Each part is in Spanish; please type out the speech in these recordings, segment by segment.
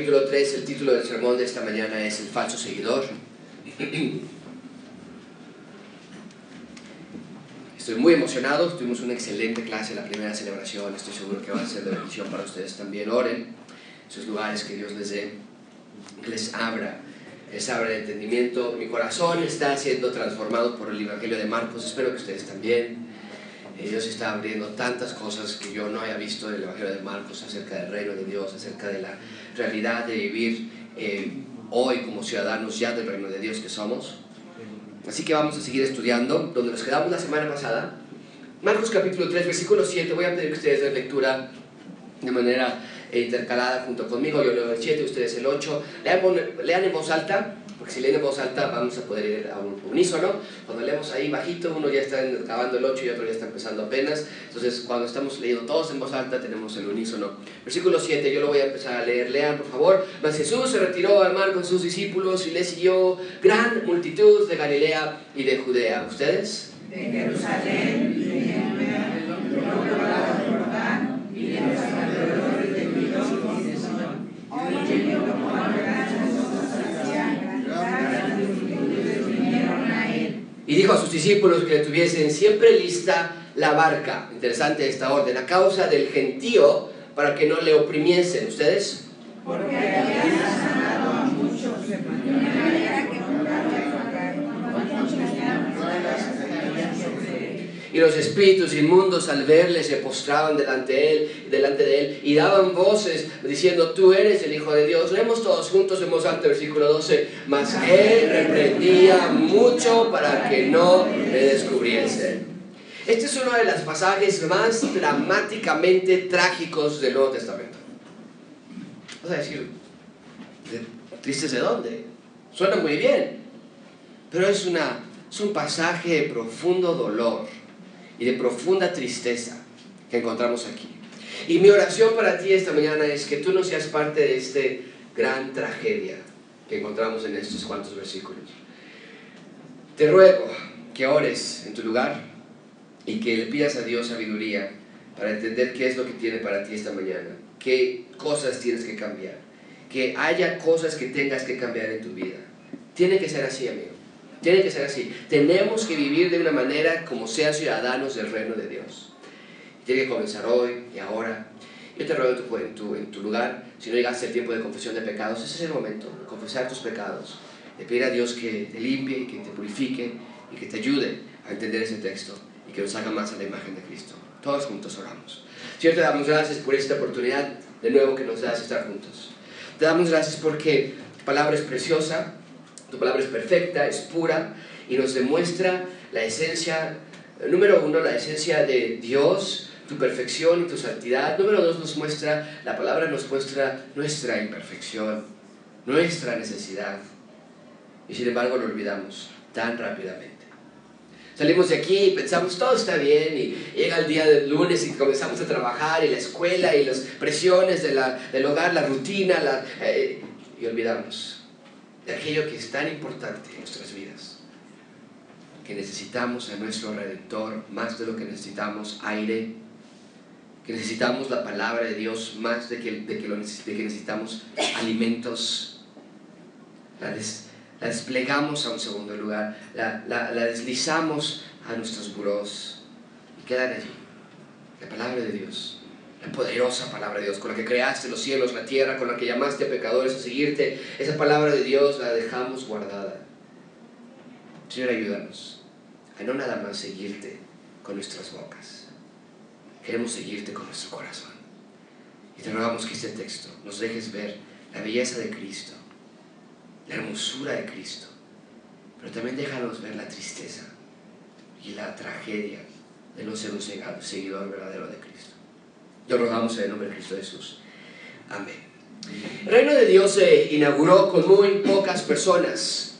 capítulo 3, el título del sermón de esta mañana es El falso seguidor. Estoy muy emocionado, tuvimos una excelente clase, la primera celebración, estoy seguro que va a ser de bendición para ustedes también. Oren, esos lugares que Dios les dé, les abra, les abra el entendimiento. Mi corazón está siendo transformado por el Evangelio de Marcos, espero que ustedes también. Dios está abriendo tantas cosas que yo no haya visto en el Evangelio de Marcos acerca del reino de Dios, acerca de la realidad de vivir eh, hoy como ciudadanos ya del reino de Dios que somos. Así que vamos a seguir estudiando, donde nos quedamos la semana pasada. Marcos capítulo 3, versículo 7. Voy a pedir que ustedes den lectura de manera eh, intercalada junto conmigo. Yo leo el 7, ustedes el 8. Lean, lean en voz alta, leen en voz alta vamos a poder ir a un unísono. Cuando leemos ahí bajito, uno ya está acabando el 8 y otro ya está empezando apenas. Entonces, cuando estamos leyendo todos en voz alta, tenemos el unísono. Versículo 7, yo lo voy a empezar a leer. Lean, por favor. Mas Jesús se retiró al mar con sus discípulos y le siguió gran multitud de Galilea y de Judea. ¿Ustedes? de Jerusalén y de oyendo como grandes cosas hacían, grandes multitudes vinieron a él. Y dijo a sus discípulos que tuviesen siempre lista la barca. Interesante esta orden. A causa del gentío, para que no le oprimiesen. ¿Ustedes? Porque había sanado a muchos de manera que no podía pagar, cuantos tenían todas las caían sobre él. Y los espíritus inmundos al verle se postraban delante de él, delante de él y daban voces diciendo, tú eres el Hijo de Dios. Leemos todos juntos en voz alta, versículo 12. Mas él reprendía mucho para que no le descubriesen. Este es uno de los pasajes más dramáticamente trágicos del Nuevo Testamento. Vas a decir, ¿de- ¿tristes de dónde? Suena muy bien, pero es, una, es un pasaje de profundo dolor y de profunda tristeza que encontramos aquí. Y mi oración para ti esta mañana es que tú no seas parte de esta gran tragedia que encontramos en estos cuantos versículos. Te ruego que ores en tu lugar y que le pidas a Dios sabiduría para entender qué es lo que tiene para ti esta mañana, qué cosas tienes que cambiar, que haya cosas que tengas que cambiar en tu vida. Tiene que ser así, amigo. Tiene que ser así. Tenemos que vivir de una manera como sean ciudadanos del reino de Dios. Tiene que comenzar hoy y ahora. Yo te ruego en tu, en tu, lugar, si no llegaste el tiempo de confesión de pecados, ese es el momento, confesar tus pecados, de pedir a Dios que te limpie y que te purifique y que te ayude a entender ese texto y que nos haga más a la imagen de Cristo. Todos juntos oramos. Señor, te damos gracias por esta oportunidad de nuevo que nos das estar juntos. Te damos gracias porque tu palabra es preciosa, tu palabra es perfecta, es pura y nos demuestra la esencia, número uno, la esencia de Dios, tu perfección y tu santidad. Número dos, nos muestra, la palabra nos muestra nuestra imperfección, nuestra necesidad. Y sin embargo lo olvidamos tan rápidamente. Salimos de aquí y pensamos todo está bien y llega el día del lunes y comenzamos a trabajar y la escuela y las presiones de la, del hogar, la rutina, la, eh, y olvidamos de aquello que es tan importante en nuestras vidas, que necesitamos a nuestro Redentor más de lo que necesitamos aire, que necesitamos la palabra de Dios más de que, de que, lo de que necesitamos alimentos. La, des- la desplegamos a un segundo lugar, la, la- la deslizamos a nuestros burós y quedan allí. La palabra de Dios, la poderosa palabra de Dios, con la que creaste los cielos, la tierra, con la que llamaste a pecadores a seguirte, esa palabra de Dios la dejamos guardada. Señor, ayúdanos a no nada más seguirte con nuestras bocas, queremos seguirte con nuestro corazón. Y te rogamos que este texto nos dejes ver la belleza de Cristo, la hermosura de Cristo, pero también déjanos ver la tristeza y la tragedia de no ser un seguidor verdadero de Cristo. Lo rogamos en el nombre de Cristo Jesús. Amén. El reino de Dios se inauguró con muy pocas personas.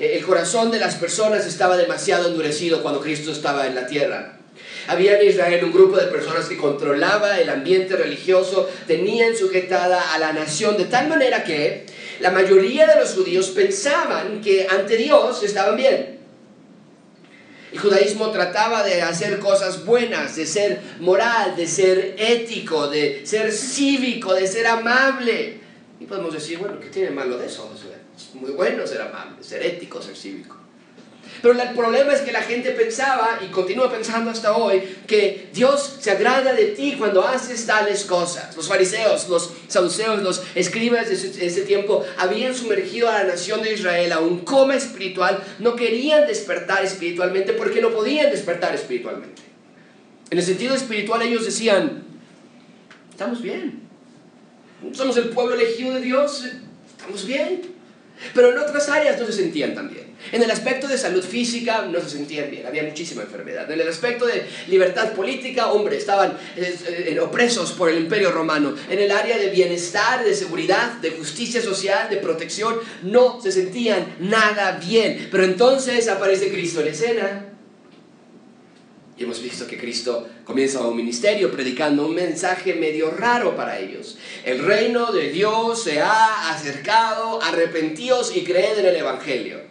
Eh, El corazón de las personas estaba demasiado endurecido cuando Cristo estaba en la tierra. Había en Israel un grupo de personas que controlaba el ambiente religioso, tenían sujetada a la nación de tal manera que la mayoría de los judíos pensaban que ante Dios estaban bien. El judaísmo trataba de hacer cosas buenas, de ser moral, de ser ético, de ser cívico, de ser amable. Y podemos decir, bueno, ¿qué tiene malo de eso? Es muy bueno ser amable, ser ético, ser cívico. Pero el problema es que la gente pensaba, y continúa pensando hasta hoy, que Dios se agrada de ti cuando haces tales cosas. Los fariseos, los saduceos, los escribas de ese, tiempo habían sumergido a la nación de Israel a un coma espiritual, no querían despertar espiritualmente porque no podían despertar espiritualmente. En el sentido espiritual ellos decían, estamos bien, somos el pueblo elegido de Dios, estamos bien. Pero en otras áreas no se sentían tan bien. En el aspecto de salud física no se sentían bien, había muchísima enfermedad. En el aspecto de libertad política, hombre, estaban eh, opresos por el imperio romano. En el área de bienestar, de seguridad, de justicia social, de protección, no se sentían nada bien. Pero entonces aparece Cristo en escena y hemos visto que Cristo comienza un ministerio predicando un mensaje medio raro para ellos. El reino de Dios se ha acercado, arrepentíos y creed en el Evangelio.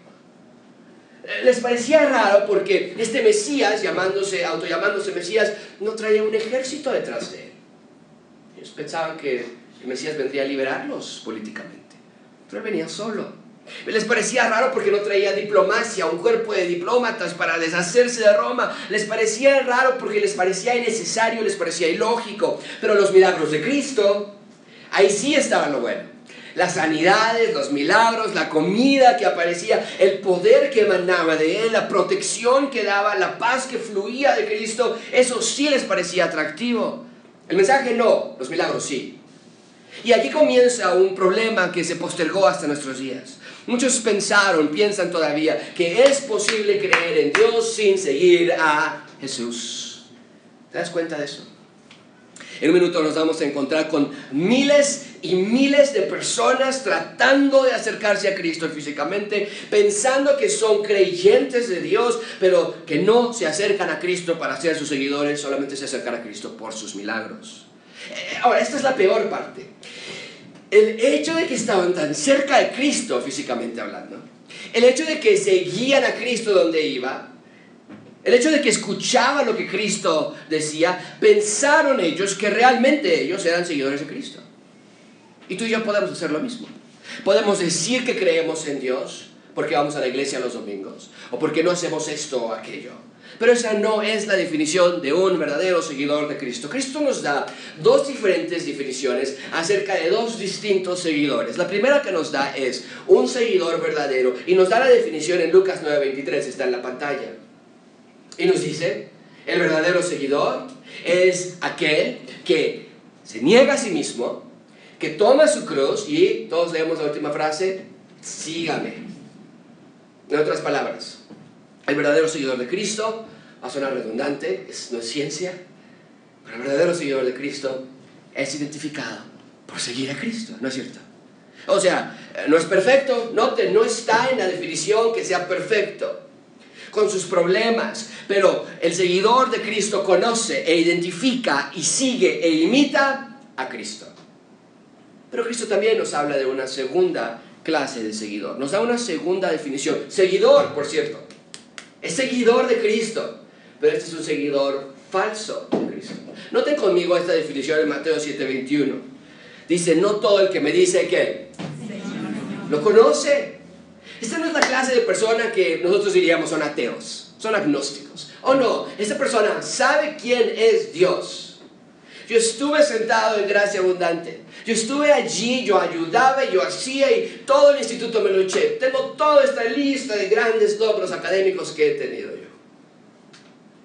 Les parecía raro porque este Mesías, llamándose, autollamándose Mesías, no traía un ejército detrás de él. Ellos pensaban que el Mesías vendría a liberarlos políticamente, pero él venía solo. Les parecía raro porque no traía diplomacia, un cuerpo de diplomatas para deshacerse de Roma. Les parecía raro porque les parecía innecesario, les parecía ilógico. Pero los milagros de Cristo, ahí sí estaba lo bueno. Las sanidades, los milagros, la comida que aparecía, el poder que emanaba de Él, la protección que daba, la paz que fluía de Cristo, eso sí les parecía atractivo. El mensaje no, los milagros sí. Y aquí comienza un problema que se postergó hasta nuestros días. Muchos pensaron, piensan todavía, que es posible creer en Dios sin seguir a Jesús. ¿Te das cuenta de eso? En un minuto nos vamos a encontrar con miles y miles de personas tratando de acercarse a Cristo físicamente, pensando que son creyentes de Dios, pero que no se acercan a Cristo para ser sus seguidores, solamente se acercan a Cristo por sus milagros. Eh, ahora, esta es la peor parte el hecho de que estaban tan cerca de Cristo físicamente hablando, el hecho de que seguían a Cristo donde iba, el hecho de que escuchaban lo que Cristo decía, pensaron ellos que realmente ellos eran seguidores de Cristo. Y tú y yo podemos hacer lo mismo. Podemos decir que creemos en Dios porque vamos a la iglesia los domingos o porque no hacemos esto o aquello. Pero esa no es la definición de un verdadero seguidor de Cristo. Cristo nos da dos diferentes definiciones acerca de dos distintos seguidores. La primera que nos da es un seguidor verdadero y nos da la definición en Lucas 9:23, está en la pantalla. Y nos dice, el verdadero seguidor es aquel que se niega a sí mismo, que toma su cruz y todos leemos la última frase, sígame. En otras palabras, el verdadero seguidor de Cristo, va a sonar redundante, no es ciencia, pero el verdadero seguidor de Cristo es identificado por seguir a Cristo, ¿no es cierto? O sea, no es perfecto, note, no está en la definición que sea perfecto, con sus problemas, pero el seguidor de Cristo conoce e identifica y sigue e imita a Cristo. Pero Cristo también nos habla de una segunda clase de seguidor, nos da una segunda definición. Seguidor, por cierto, es seguidor de Cristo, pero este es un seguidor falso de Cristo. Noten conmigo esta definición en Mateo 7:21. Dice, no todo el que me dice que lo conoce. Esta no es la clase de persona que nosotros diríamos son ateos, son agnósticos. O no, esta persona sabe quién es Dios. Yo estuve sentado en gracia abundante. Yo estuve allí, yo ayudaba, yo hacía y todo el instituto me lo eché. Tengo toda esta lista de grandes logros académicos que he tenido yo.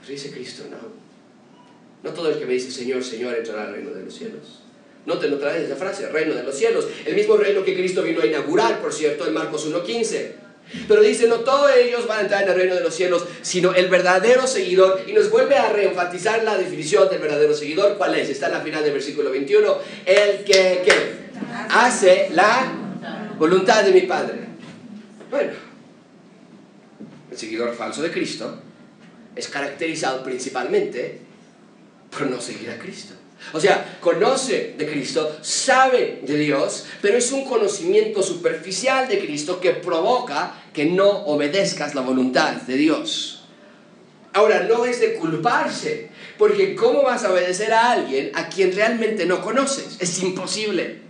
Pero dice Cristo, no. No todo el que me dice Señor, Señor entrará al reino de los cielos. No te vez esa frase, reino de los cielos. El mismo reino que Cristo vino a inaugurar, por cierto, en Marcos 1.15. Pero dice, no todos ellos van a entrar en el reino de los cielos, sino el verdadero seguidor. Y nos vuelve a reenfatizar la definición del verdadero seguidor. ¿Cuál es? Está en la final del versículo 21. El que, hace la voluntad de mi Padre. Bueno, el seguidor falso de Cristo es caracterizado principalmente por no seguir a Cristo. O sea, conoce de Cristo, sabe de Dios, pero es un conocimiento superficial de Cristo que provoca que no obedezcas la voluntad de Dios. Ahora, no es de culparse, porque ¿cómo vas a obedecer a alguien a quien realmente no conoces? Es imposible.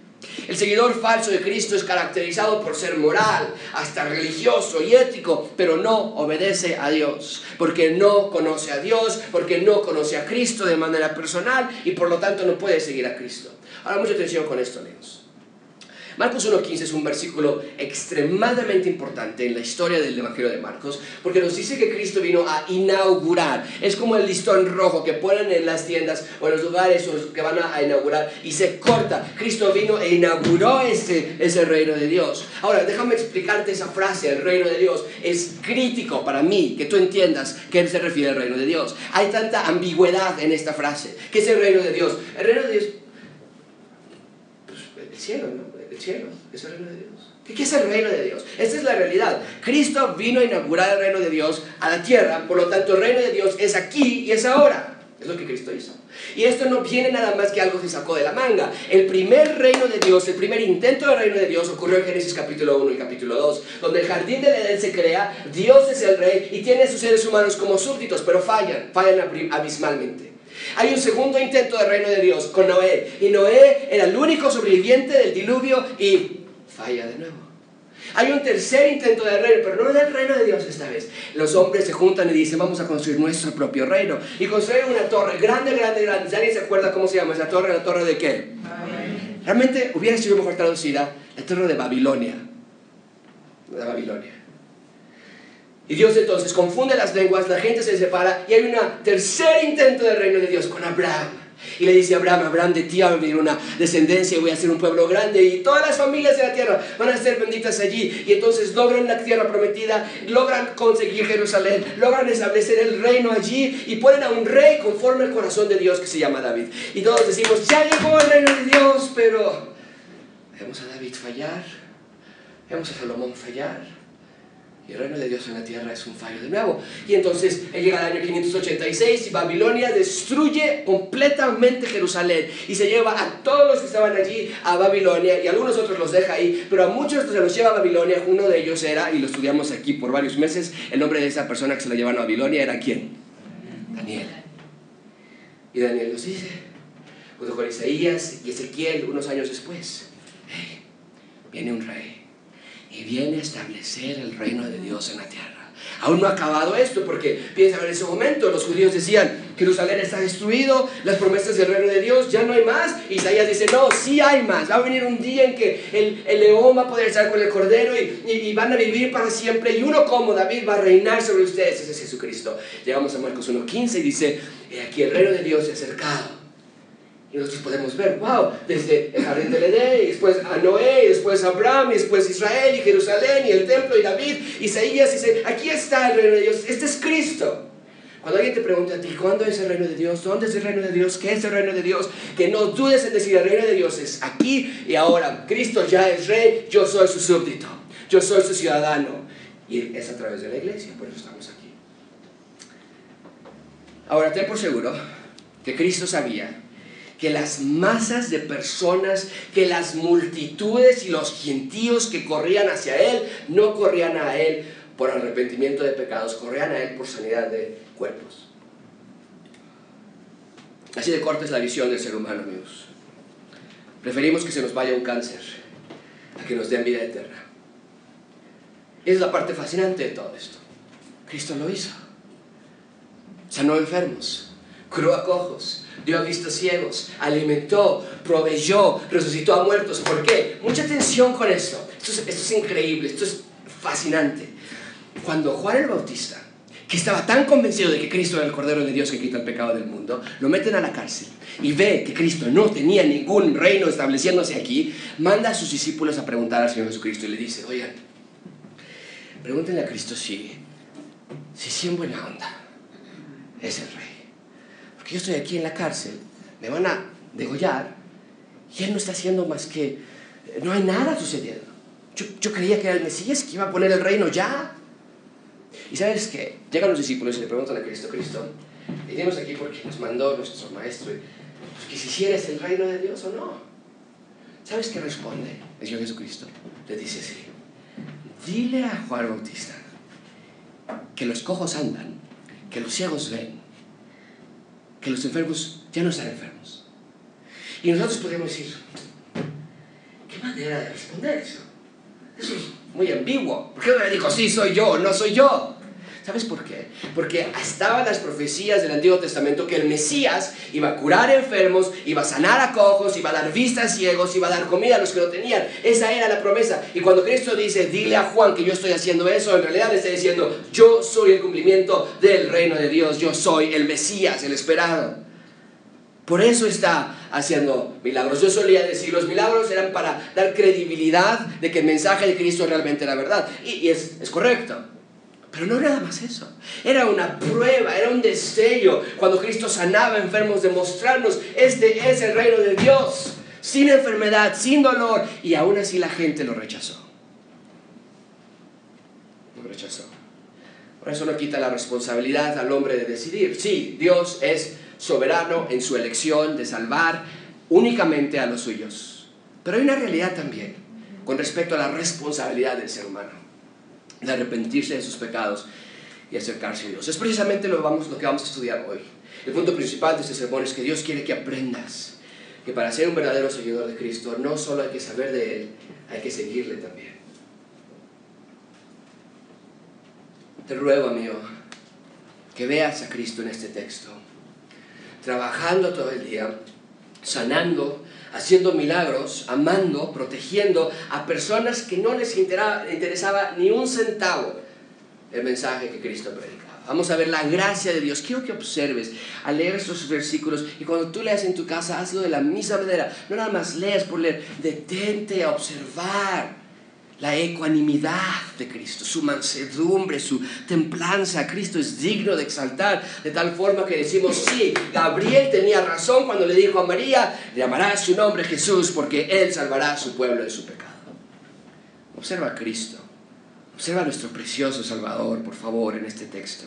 El seguidor falso de Cristo es caracterizado por ser moral, hasta religioso y ético, pero no obedece a Dios, porque no conoce a Dios, porque no conoce a Cristo de manera personal y por lo tanto no puede seguir a Cristo. Ahora, mucha atención con esto, amigos. Marcos 1.15 es un versículo extremadamente importante en la historia del Evangelio de Marcos, porque nos dice que Cristo vino a inaugurar. Es como el listón rojo que ponen en las tiendas o en los lugares que van a inaugurar y se corta. Cristo vino e inauguró ese, ese reino de Dios. Ahora, déjame explicarte esa frase, el reino de Dios. Es crítico para mí que tú entiendas qué se refiere al reino de Dios. Hay tanta ambigüedad en esta frase. ¿Qué es el reino de Dios? El reino de Dios, pues el cielo, ¿no? El cielo, es el reino de Dios. ¿Qué es el reino de Dios? Esta es la realidad. Cristo vino a inaugurar el reino de Dios a la tierra, por lo tanto el reino de Dios es aquí y es ahora. Es lo que Cristo hizo. Y esto no viene nada más que algo que sacó de la manga. El primer reino de Dios, el primer intento del reino de Dios ocurrió en Génesis capítulo 1 y capítulo 2, donde el jardín del Edén se crea, Dios es el rey y tiene a sus seres humanos como súbditos, pero fallan, fallan abismalmente. Hay un segundo intento del reino de Dios con Noé. Y Noé era el único sobreviviente del diluvio y falla de nuevo. Hay un tercer intento del reino, pero no del reino de Dios esta vez. Los hombres se juntan y dicen, vamos a construir nuestro propio reino. Y construyen una torre grande, grande, grande. ¿Alguien se acuerda cómo se llama esa torre? ¿La torre de qué? Realmente hubiera sido mejor traducida, la torre de Babilonia. De Babilonia. Y Dios entonces confunde las lenguas, la gente se separa y hay un tercer intento del reino de Dios con Abraham. Y le dice a Abraham, Abraham, de ti va a venir una descendencia y voy a ser un pueblo grande y todas las familias de la tierra van a ser benditas allí. Y entonces logran la tierra prometida, logran conseguir Jerusalén, logran establecer el reino allí y ponen a un rey conforme al corazón de Dios que se llama David. Y todos decimos, ya llegó el reino de Dios, pero vemos a David fallar, vemos a Salomón fallar y el reino de Dios en la tierra es un fallo de nuevo. Y entonces él llega al año 586 y Babilonia destruye completamente Jerusalén y se lleva a todos los que estaban allí a Babilonia y algunos otros los deja ahí, pero a muchos se los lleva a Babilonia. Uno de ellos era, y lo estudiamos aquí por varios meses, el nombre de esa persona que se lo llevan a Babilonia era quién? Daniel. Y Daniel nos dice, junto con Isaías y Ezequiel, unos años después, viene un rey y viene a establecer el reino de Dios en la tierra. Aún no ha acabado esto, porque piensa en ese momento, los judíos decían, Jerusalén está destruido, las promesas del reino de Dios, ya no hay más. Isaías dice, no, sí hay más. Va a venir un día en que el, el león va a poder estar con el cordero y, van a vivir para siempre. Y uno como David va a reinar sobre ustedes. Ese es Jesucristo. Llegamos a Marcos 1.15 y dice, aquí el reino de Dios se ha acercado y nosotros podemos ver, wow, desde el jardín del Edén, y después a Noé, y después a Abraham, y después Israel, y Jerusalén, y el templo, y David, Isaías, dice, aquí está el reino de Dios, este es Cristo. Cuando alguien te pregunta a ti, ¿cuándo es el reino de Dios? ¿Dónde es el reino de Dios? ¿Qué es el reino de Dios? Que no dudes en decir, el reino de Dios es aquí y ahora. Cristo ya es rey, yo soy su súbdito, yo soy su ciudadano. Y es a través de la iglesia, por eso estamos aquí. Ahora, ten por seguro que Cristo sabía que las masas de personas, que las multitudes y los gentíos que corrían hacia Él, no corrían a Él por arrepentimiento de pecados, corrían a Él por sanidad de cuerpos. Así de corta es la visión del ser humano, amigos. Preferimos que se nos vaya un cáncer a que nos den vida eterna. es la parte fascinante de todo esto. Cristo lo hizo. Sanó enfermos, curó a cojos, dio a vistos ciegos, alimentó, proveyó, resucitó a muertos. ¿Por qué? Mucha atención con esto. Esto es, increíble, esto es fascinante. Cuando Juan el Bautista, que estaba tan convencido de que Cristo era el Cordero de Dios que quita el pecado del mundo, lo meten a la cárcel y ve que Cristo no tenía ningún reino estableciéndose aquí, manda a sus discípulos a preguntar al Señor Jesucristo y le dice, oigan, pregúntenle a Cristo si, si sí en buena onda es el rey yo estoy aquí en la cárcel, me van a degollar, y él no está haciendo más que, no hay nada sucediendo. Yo, yo creía que era el Mesías que iba a poner el reino ya. Y sabes qué, llegan los discípulos y le preguntan a Cristo, Cristo, venimos aquí porque nos mandó nuestro maestro, pues, que si hicieras el reino de Dios o no. ¿Sabes qué responde el Señor Jesucristo? Le dice así, dile a Juan Bautista que los cojos andan, que los ciegos ven, que los enfermos ya no están enfermos. Y nosotros podemos decir, manera de responder eso? Eso es muy ambiguo. ¿Por qué no le dijo, sí, soy yo, no soy yo? ¿Sabes por qué? Porque estaban las profecías del Antiguo Testamento que el Mesías iba a curar enfermos, iba a sanar a cojos, iba a dar vista a ciegos, iba a dar comida a los que no tenían. Esa era la promesa. Y cuando Cristo dice, dile a Juan que yo estoy haciendo eso, en realidad le está diciendo, yo soy el cumplimiento del reino de Dios, yo soy el Mesías, el esperado. Por eso está haciendo milagros. Yo solía decir, los milagros eran para dar credibilidad de que el mensaje de Cristo realmente era verdad. Y, es correcto. Pero no era nada más eso. Era una prueba, era un destello. Cuando Cristo sanaba enfermos, de mostrarnos, este es el reino de Dios. Sin enfermedad, sin dolor. Y aún así la gente lo rechazó. Lo rechazó. Por eso no quita la responsabilidad al hombre de decidir. Sí, Dios es soberano en su elección de salvar únicamente a los suyos. Pero hay una realidad también con respecto a la responsabilidad del ser humano de arrepentirse de sus pecados y acercarse a Dios. Es precisamente lo, vamos, lo que vamos a estudiar hoy. El punto principal de este sermón es que Dios quiere que aprendas que para ser un verdadero seguidor de Cristo no solo hay que saber de Él, hay que seguirle también. Te ruego, amigo, que veas a Cristo en este texto, trabajando todo el día, sanando, haciendo milagros, amando, protegiendo a personas que no les interesaba ni un centavo el mensaje que Cristo predicaba. Vamos a ver la gracia de Dios. Quiero que observes al leer estos versículos y cuando tú leas en tu casa, hazlo de la misma manera. No nada más leas por leer, detente a observar la ecuanimidad de Cristo, su mansedumbre, su templanza. Cristo es digno de exaltar, de tal forma que decimos, sí, Gabriel tenía razón cuando le dijo a María, llamará su nombre Jesús porque Él salvará a su pueblo de su pecado. Observa a Cristo, observa a nuestro precioso Salvador, por favor, en este texto.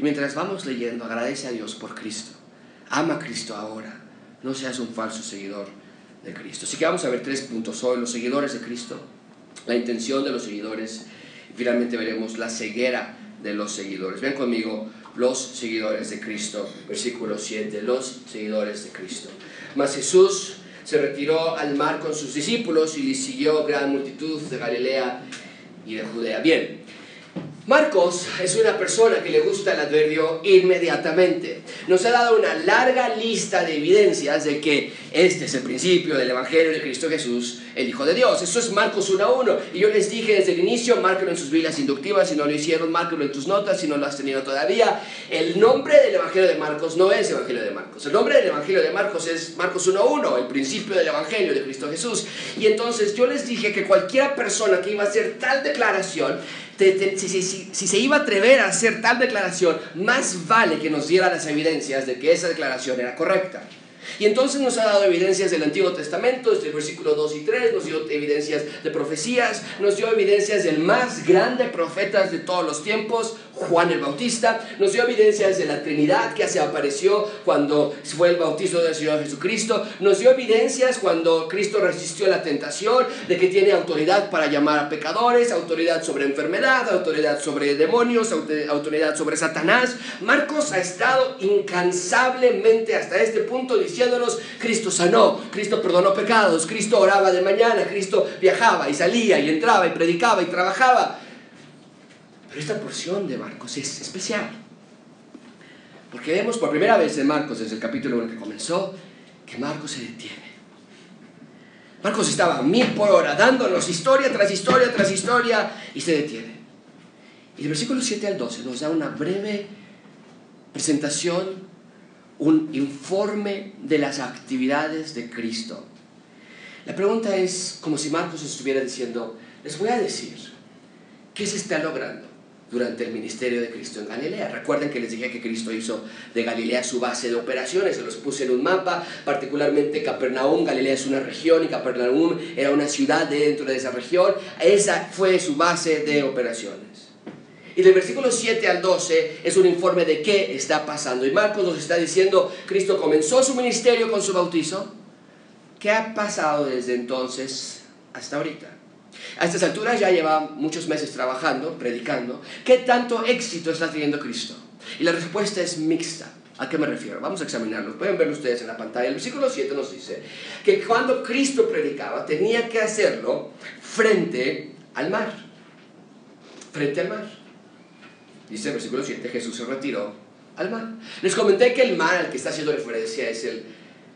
Y mientras vamos leyendo, agradece a Dios por Cristo. Ama a Cristo ahora, no seas un falso seguidor de Cristo. Así que vamos a ver tres puntos hoy, los seguidores de Cristo la intención de los seguidores y finalmente veremos la ceguera de los seguidores. Ven conmigo los seguidores de Cristo, versículo 7, los seguidores de Cristo. Mas Jesús se retiró al mar con sus discípulos y le siguió gran multitud de Galilea y de Judea. Bien, Marcos es una persona que le gusta el adverbio inmediatamente. Nos ha dado una larga lista de evidencias de que este es el principio del Evangelio de Cristo Jesús, el Hijo de Dios. Eso es Marcos 1.1. Y yo les dije desde el inicio, márquelo en sus Biblias inductivas. Si no lo hicieron, márquelo en tus notas si no lo has tenido todavía. El nombre del Evangelio de Marcos no es Evangelio de Marcos. El nombre del Evangelio de Marcos es Marcos 1.1, el principio del Evangelio de Cristo Jesús. Y entonces yo les dije que cualquier persona que iba a hacer tal declaración si, se iba a atrever a hacer tal declaración, más vale que nos diera las evidencias de que esa declaración era correcta. Y entonces nos ha dado evidencias del Antiguo Testamento, desde el versículo 2 y 3, nos dio evidencias de profecías, nos dio evidencias del más grande profeta de todos los tiempos, Juan el Bautista, nos dio evidencias de la Trinidad que se apareció cuando fue el bautizo del Señor Jesucristo, nos dio evidencias cuando Cristo resistió la tentación de que tiene autoridad para llamar a pecadores, autoridad sobre enfermedad, autoridad sobre demonios, autoridad sobre Satanás. Marcos ha estado incansablemente hasta este punto diciéndonos, Cristo sanó, Cristo perdonó pecados, Cristo oraba de mañana, Cristo viajaba y salía y entraba y predicaba y trabajaba. Pero esta porción de Marcos es especial. Porque vemos por primera vez en Marcos, desde el capítulo 1 que comenzó, que Marcos se detiene. Marcos estaba a mil por hora, dándonos historia tras historia tras historia, y se detiene. Y el versículo 7 al 12 nos da una breve presentación, un informe de las actividades de Cristo. La pregunta es como si Marcos estuviera diciendo, les voy a decir, ¿qué se está logrando? Durante el ministerio de Cristo en Galilea. Recuerden que les dije que Cristo hizo de Galilea su base de operaciones, se los puse en un mapa, particularmente Capernaum, Galilea es una región y Capernaum era una ciudad dentro de esa región, esa fue su base de operaciones. Y del versículo 7 al 12 es un informe de qué está pasando. Y Marcos nos está diciendo, Cristo comenzó su ministerio con su bautizo. ¿Qué ha pasado desde entonces hasta ahorita? A estas alturas ya lleva muchos meses trabajando, predicando. ¿Qué tanto éxito está teniendo Cristo? Y la respuesta es mixta. ¿A qué me refiero? Vamos a examinarlo. Pueden verlo ustedes en la pantalla. El versículo 7 nos dice que cuando Cristo predicaba tenía que hacerlo frente al mar. Frente al mar. Dice el versículo 7, Jesús se retiró al mar. Les comenté que el mar al que está haciendo referencia es el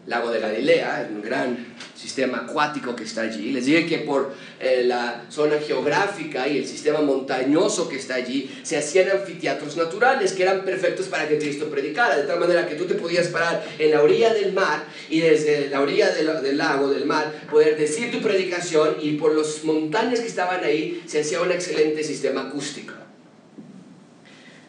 lago de Galilea, un gran sistema acuático que está allí. Les dije que por eh, la zona geográfica y el sistema montañoso que está allí, se hacían anfiteatros naturales que eran perfectos para que Cristo predicara, de tal manera que tú te podías parar en la orilla del mar y desde la orilla del, lago, del mar, poder decir tu predicación y por las montañas que estaban ahí se hacía un excelente sistema acústico.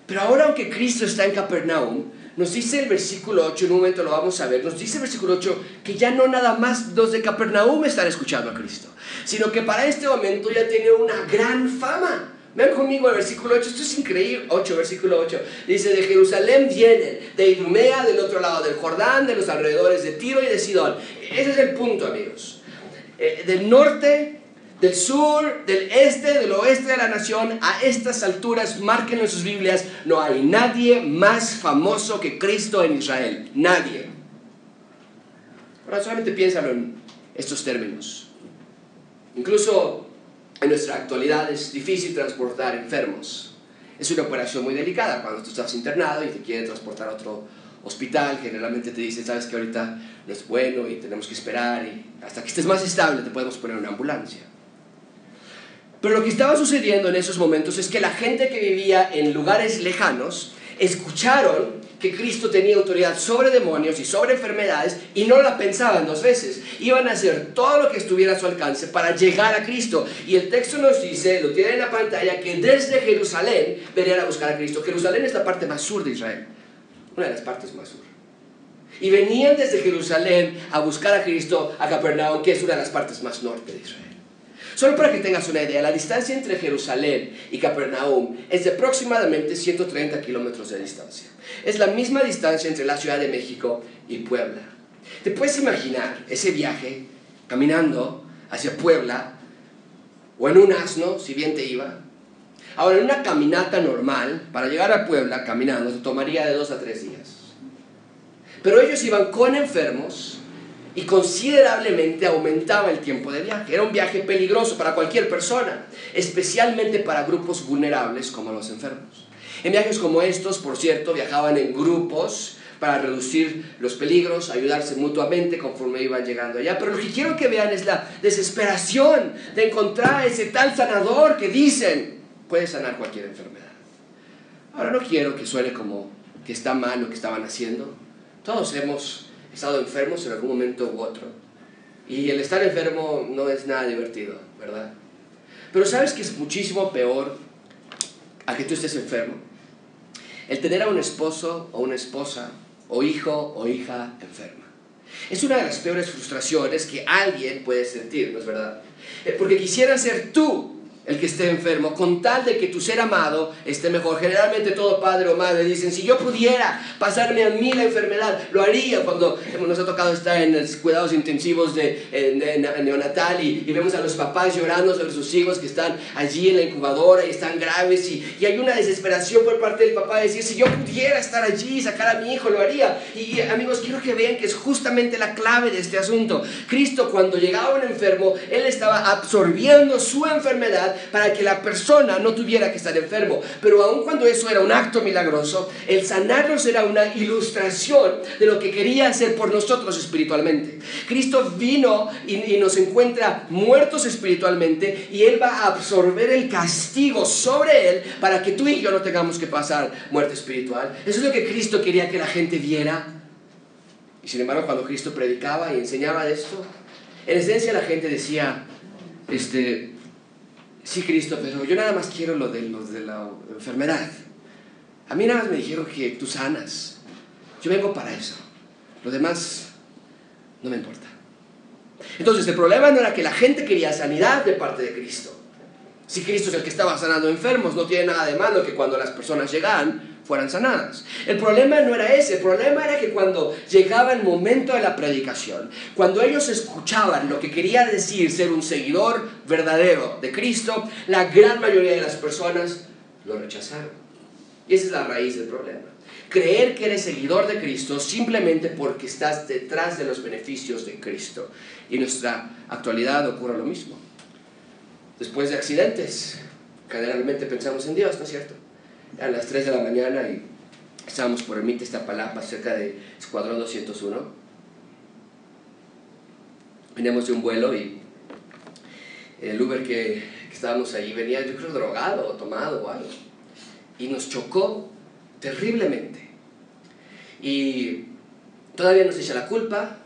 Pero ahora aunque Cristo está en Capernaum, nos dice el versículo 8, en un momento lo vamos a ver, nos dice el versículo 8 que ya no nada más los de Capernaum están escuchando a Cristo, sino que para este momento ya tiene una gran fama. Vean conmigo el versículo 8, esto es increíble, 8, versículo 8. Dice, de Jerusalén vienen, de Idumea, del otro lado del Jordán, de los alrededores de Tiro y de Sidón. Ese es el punto, amigos. Eh, del norte del sur, del este, del oeste de la nación, a estas alturas, marquen en sus Biblias, no hay nadie más famoso que Cristo en Israel. Nadie. Ahora solamente piénsalo en estos términos. Incluso en nuestra actualidad es difícil transportar enfermos. Es una operación muy delicada cuando tú estás internado y te quieren transportar a otro hospital. Generalmente te dicen, sabes que ahorita no es bueno y tenemos que esperar y hasta que estés más estable te podemos poner una ambulancia. Pero lo que estaba sucediendo en esos momentos es que la gente que vivía en lugares lejanos escucharon que Cristo tenía autoridad sobre demonios y sobre enfermedades y no la pensaban dos veces. Iban a hacer todo lo que estuviera a su alcance para llegar a Cristo. Y el texto nos dice, lo tiene en la pantalla, que desde Jerusalén venían a buscar a Cristo. Jerusalén es la parte más sur de Israel, una de las partes más sur. Y venían desde Jerusalén a buscar a Cristo a Capernaum, que es una de las partes más norte de Israel. Solo para que tengas una idea, la distancia entre Jerusalén y Capernaum es de aproximadamente 130 kilómetros de distancia. Es la misma distancia entre la Ciudad de México y Puebla. ¿Te puedes imaginar ese viaje caminando hacia Puebla o en un asno, si bien te iba? Ahora, en una caminata normal, para llegar a Puebla caminando, te tomaría de dos a tres días. Pero ellos iban con enfermos, y considerablemente aumentaba el tiempo de viaje. Era un viaje peligroso para cualquier persona, especialmente para grupos vulnerables como los enfermos. En viajes como estos, por cierto, viajaban en grupos para reducir los peligros, ayudarse mutuamente conforme iban llegando allá. Pero lo que quiero que vean es la desesperación de encontrar ese tal sanador que dicen puede sanar cualquier enfermedad. Ahora no quiero que suene como que está mal lo que estaban haciendo. Todos hemos estado enfermos en algún momento u otro. Y el estar enfermo no es nada divertido, ¿verdad? Pero sabes que es muchísimo peor a que tú estés enfermo. El tener a un esposo o una esposa o hijo o hija enferma. Es una de las peores frustraciones que alguien puede sentir, ¿no es verdad? Eh, porque quisiera ser tú el que esté enfermo, con tal de que tu ser amado esté mejor. Generalmente todo padre o madre dicen, si yo pudiera pasarme a mí la enfermedad, lo haría cuando nos ha tocado estar en los cuidados intensivos de, neonatal y, vemos a los papás llorando sobre sus hijos que están allí en la incubadora y están graves y, y hay una desesperación por parte del papá de decir, si yo pudiera estar allí y sacar a mi hijo, lo haría. Y amigos, quiero que vean que es justamente la clave de este asunto. Cristo cuando llegaba un enfermo, Él estaba absorbiendo su enfermedad para que la persona no tuviera que estar enfermo. Pero aun cuando eso era un acto milagroso, el sanarnos era una ilustración de lo que quería hacer por nosotros espiritualmente. Cristo vino y, nos encuentra muertos espiritualmente y Él va a absorber el castigo sobre Él para que tú y yo no tengamos que pasar muerte espiritual. Eso es lo que Cristo quería que la gente viera. Y sin embargo, cuando Cristo predicaba y enseñaba de esto, en esencia la gente decía, este, sí, Cristo, pero yo nada más quiero lo de, de la enfermedad. A mí nada más me dijeron que tú sanas. Yo vengo para eso. Lo demás no me importa. Entonces el problema no era que la gente quería sanidad de parte de Cristo. Si Cristo es el que estaba sanando enfermos, no tiene nada de malo que cuando las personas llegan fueran sanadas. El problema no era ese, el problema era que cuando llegaba el momento de la predicación, cuando ellos escuchaban lo que quería decir ser un seguidor verdadero de Cristo, la gran mayoría de las personas lo rechazaron. Y esa es la raíz del problema. creer que eres seguidor de Cristo simplemente porque estás detrás de los beneficios de Cristo. Y en nuestra actualidad ocurre lo mismo. Después de accidentes, generalmente pensamos en Dios, ¿no es cierto? A las 3 de la mañana y estábamos por Ermita Iztapalapa, cerca de Escuadrón 201. Veníamos de un vuelo y el Uber que, que estábamos ahí venía, yo creo, drogado o tomado o algo. Y nos chocó terriblemente. Y todavía nos echa la culpa.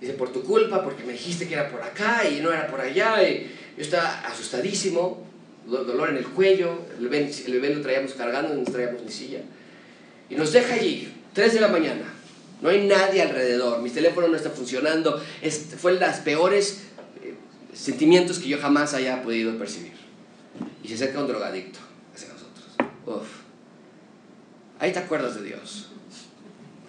Dice, por tu culpa, porque me dijiste que era por acá y no era por allá. Y yo estaba asustadísimo, dolor en el cuello. El bebé, traíamos cargando, no traíamos ni silla. Y nos deja allí, 3 de la mañana. No hay nadie alrededor. Mi teléfono no está funcionando. Es, fue las peores eh, sentimientos que yo jamás haya podido percibir. Y se acerca un drogadicto hacia nosotros. Uf. Ahí te acuerdas de Dios.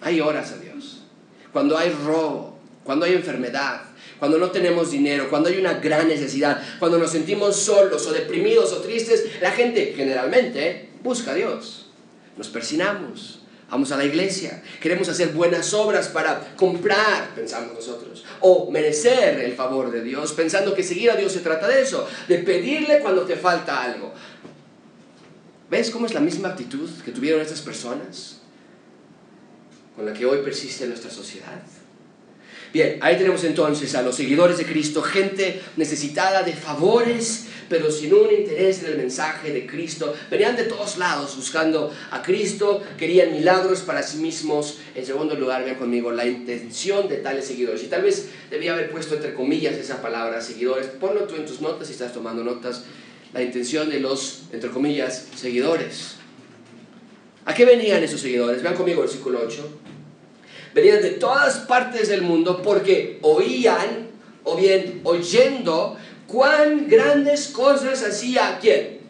Ahí oras a Dios. Cuando hay robo, cuando hay enfermedad, cuando no tenemos dinero, cuando hay una gran necesidad, cuando nos sentimos solos o deprimidos o tristes, la gente generalmente busca a Dios. Nos persinamos, vamos a la iglesia, queremos hacer buenas obras para comprar, pensamos nosotros, o merecer el favor de Dios, pensando que seguir a Dios se trata de eso, de pedirle cuando te falta algo. ¿Ves cómo es la misma actitud que tuvieron estas personas con la que hoy persiste nuestra sociedad? Bien, ahí tenemos entonces a los seguidores de Cristo, gente necesitada de favores, pero sin un interés en el mensaje de Cristo. Venían de todos lados buscando a Cristo, querían milagros para sí mismos. En segundo lugar, vean conmigo la intención de tales seguidores. Y tal vez debía haber puesto entre comillas esa palabra, seguidores. Ponlo tú en tus notas si estás tomando notas. La intención de los, entre comillas, seguidores. ¿A qué venían esos seguidores? Vean conmigo el versículo 8 venían de todas partes del mundo porque oían, o bien oyendo, cuán grandes cosas hacía quién?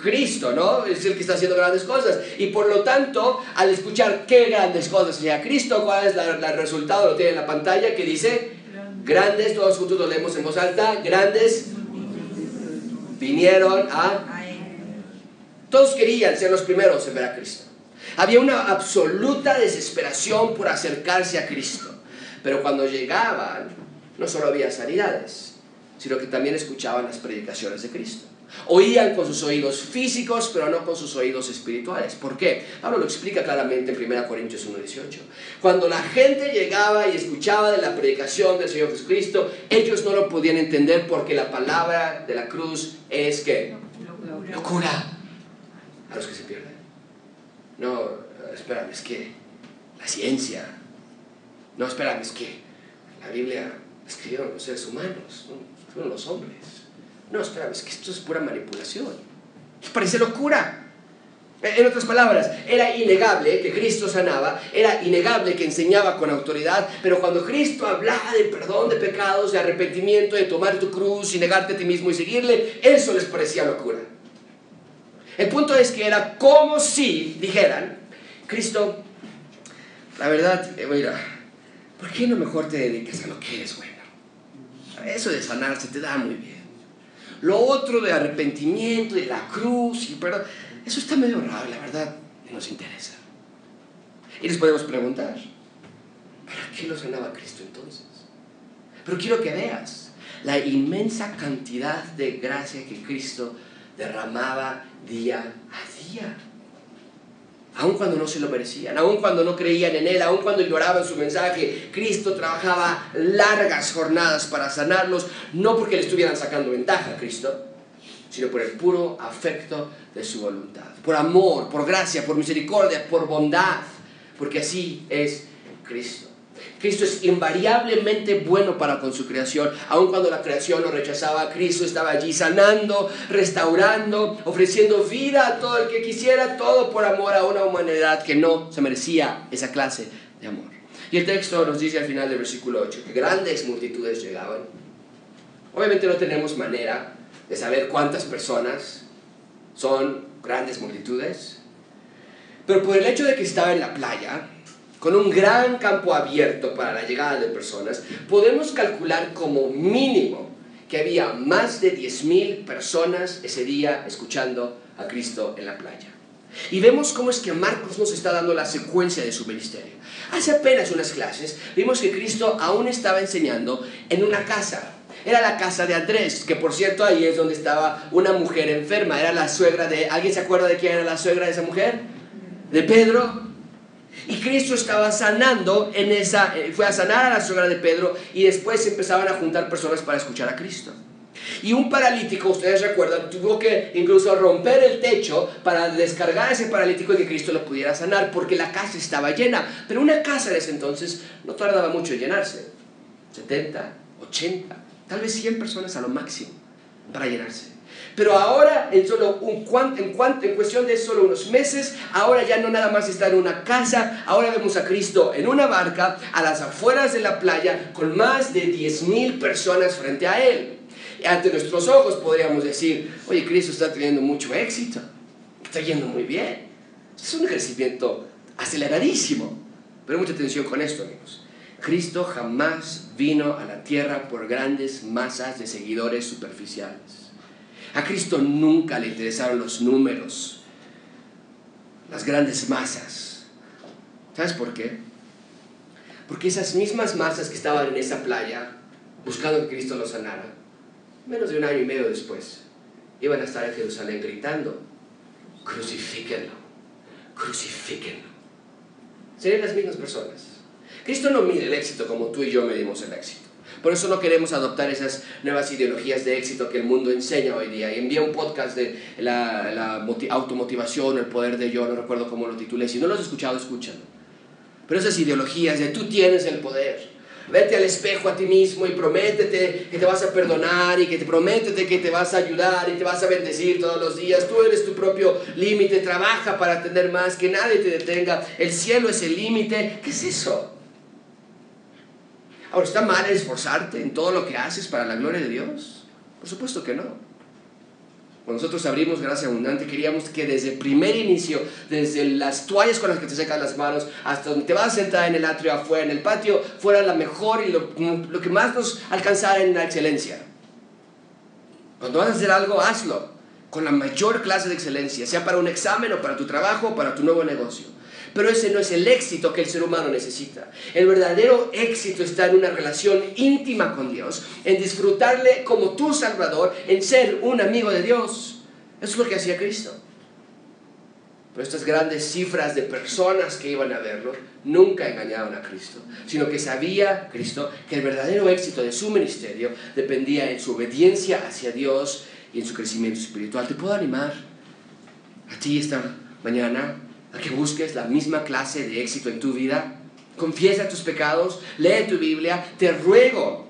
Cristo, ¿no? Es el que está haciendo grandes cosas. Y por lo tanto, al escuchar qué grandes cosas hacía Cristo, cuál es el resultado, lo tiene en la pantalla, que dice, grandes, todos juntos lo leemos en voz alta, grandes vinieron a... Todos querían ser los primeros en ver a Cristo. Había una absoluta desesperación por acercarse a Cristo. Pero cuando llegaban, no solo había sanidades, sino que también escuchaban las predicaciones de Cristo. Oían con sus oídos físicos, pero no con sus oídos espirituales. ¿Por qué? Pablo lo explica claramente en 1 Corintios 1.18. Cuando la gente llegaba y escuchaba de la predicación del Señor Jesucristo, ellos no lo podían entender porque la palabra de la cruz es que locura a los que se pierden. No, espérame, es que la ciencia. No, espérame, es que la Biblia escribieron los seres humanos, no los hombres. No, espérame, es que esto es pura manipulación. Parece locura. En otras palabras, era innegable que Cristo sanaba, era innegable que enseñaba con autoridad, pero cuando Cristo hablaba de perdón de pecados, de arrepentimiento, de tomar tu cruz y negarte a ti mismo y seguirle, eso les parecía locura. El punto es que era como si dijeran, Cristo, la verdad, eh, mira, ¿por qué no mejor te dedicas a lo que eres bueno? Eso de sanarse te da muy bien. Lo otro de arrepentimiento, de la cruz y perdón, eso está medio raro, la verdad, y nos interesa. Y les podemos preguntar, ¿para qué lo sanaba Cristo entonces? Pero quiero que veas la inmensa cantidad de gracia que Cristo derramaba día a día. Aun cuando no se lo merecían, aun cuando no creían en Él, aun cuando ignoraban su mensaje, Cristo trabajaba largas jornadas para sanarlos, no porque le estuvieran sacando ventaja a Cristo, sino por el puro afecto de su voluntad, por amor, por gracia, por misericordia, por bondad, porque así es Cristo. Cristo es invariablemente bueno para con su creación. Aun cuando la creación lo rechazaba, Cristo estaba allí sanando, restaurando, ofreciendo vida a todo el que quisiera, todo por amor a una humanidad que no se merecía esa clase de amor. Y el texto nos dice al final del versículo 8 que grandes multitudes llegaban. Obviamente no tenemos manera de saber cuántas personas son grandes multitudes, pero por el hecho de que estaba en la playa, con un gran campo abierto para la llegada de personas, podemos calcular como mínimo que había más de 10.000 personas ese día escuchando a Cristo en la playa. Y vemos cómo es que Marcos nos está dando la secuencia de su ministerio. Hace apenas unas clases vimos que Cristo aún estaba enseñando en una casa. Era la casa de Andrés, que por cierto ahí es donde estaba una mujer enferma. Era la suegra de... ¿Alguien se acuerda de quién era la suegra de esa mujer? De Pedro. Y Cristo estaba sanando en esa... eh, Fue a sanar a la suegra de Pedro y después empezaban a juntar personas para escuchar a Cristo. Y un paralítico, ustedes recuerdan, tuvo que incluso romper el techo para descargar a ese paralítico y que Cristo lo pudiera sanar, porque la casa estaba llena. Pero una casa en ese entonces no tardaba mucho en llenarse. 70, 80, tal vez 100 personas a lo máximo para llenarse. Pero ahora, en, solo un en, en cuestión de solo unos meses, ahora ya no nada más está en una casa, ahora vemos a Cristo en una barca a las afueras de la playa con más de 10.000 personas frente a él. Y ante nuestros ojos podríamos decir, oye, Cristo está teniendo mucho éxito, está yendo muy bien. Es un crecimiento aceleradísimo. Pero mucha atención con esto, amigos. Cristo jamás vino a la tierra por grandes masas de seguidores superficiales. A Cristo nunca le interesaron los números, las grandes masas. ¿Sabes por qué? Porque esas mismas masas que estaban en esa playa buscando que Cristo los sanara, menos de un año y medio después, iban a estar en Jerusalén gritando, crucifíquenlo, crucifíquenlo. Serían las mismas personas. Cristo no mide el éxito como tú y yo medimos el éxito. Por eso no queremos adoptar esas nuevas ideologías de éxito que el mundo enseña hoy día. Y envía un podcast de la, la moti- automotivación, el poder de yo, no recuerdo cómo lo titulé. Si no lo has escuchado, escúchalo. Pero esas ideologías de tú tienes el poder. Vete al espejo a ti mismo y prométete que te vas a perdonar y que te prométete que te vas a ayudar y te vas a bendecir todos los días. Tú eres tu propio límite, trabaja para tener más, que nadie te detenga. El cielo es el límite. ¿Qué es eso? Ahora, ¿está mal esforzarte en todo lo que haces para la gloria de Dios? Por supuesto que no. Cuando nosotros abrimos Gracia Abundante, queríamos que desde el primer inicio, desde las toallas con las que te secas las manos, hasta donde te vas a sentar en el atrio afuera, en el patio, fuera la mejor y lo, lo que más nos alcanzara en la excelencia. Cuando vas a hacer algo, hazlo con la mayor clase de excelencia, sea para un examen o para tu trabajo o para tu nuevo negocio. Pero ese no es el éxito que el ser humano necesita. El verdadero éxito está en una relación íntima con Dios, en disfrutarle como tu Salvador, en ser un amigo de Dios. Eso es lo que hacía Cristo. Pero estas grandes cifras de personas que iban a verlo nunca engañaban a Cristo, sino que sabía Cristo que el verdadero éxito de su ministerio dependía en su obediencia hacia Dios y en su crecimiento espiritual. Te puedo animar a ti esta mañana a que busques la misma clase de éxito en tu vida. Confiesa tus pecados, lee tu Biblia. Te ruego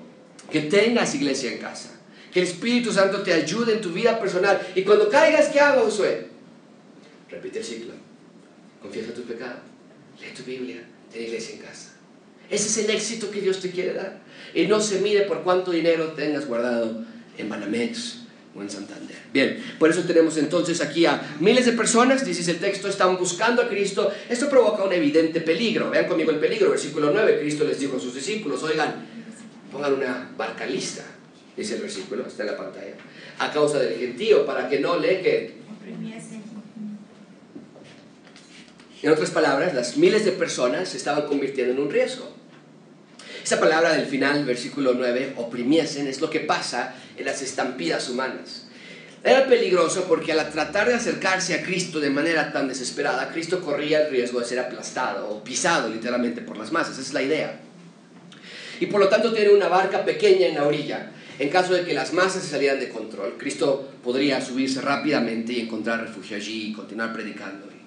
que tengas iglesia en casa. Que el Espíritu Santo te ayude en tu vida personal. Y cuando caigas, ¿qué hago, Josué? Repite el ciclo. Confiesa tus pecados, lee tu Biblia, ten iglesia en casa. Ese es el éxito que Dios te quiere dar. Y no se mide por cuánto dinero tengas guardado en Banamex o en Santander. Bien, por eso tenemos entonces aquí a miles de personas, dice el texto, están buscando a Cristo. Esto provoca un evidente peligro. Vean conmigo el peligro, versículo 9. Cristo les dijo a sus discípulos, oigan, pongan una barca lista, dice el versículo, está en la pantalla, a causa del gentío, para que no le que. En otras palabras, las miles de personas se estaban convirtiendo en un riesgo. Esa palabra del final, versículo 9, oprimiesen, es lo que pasa en las estampidas humanas. Era peligroso porque al tratar de acercarse a Cristo de manera tan desesperada, Cristo corría el riesgo de ser aplastado o pisado literalmente por las masas. Esa es la idea. Y por lo tanto tiene una barca pequeña en la orilla. En caso de que las masas salieran de control, Cristo podría subirse rápidamente y encontrar refugio allí y continuar predicando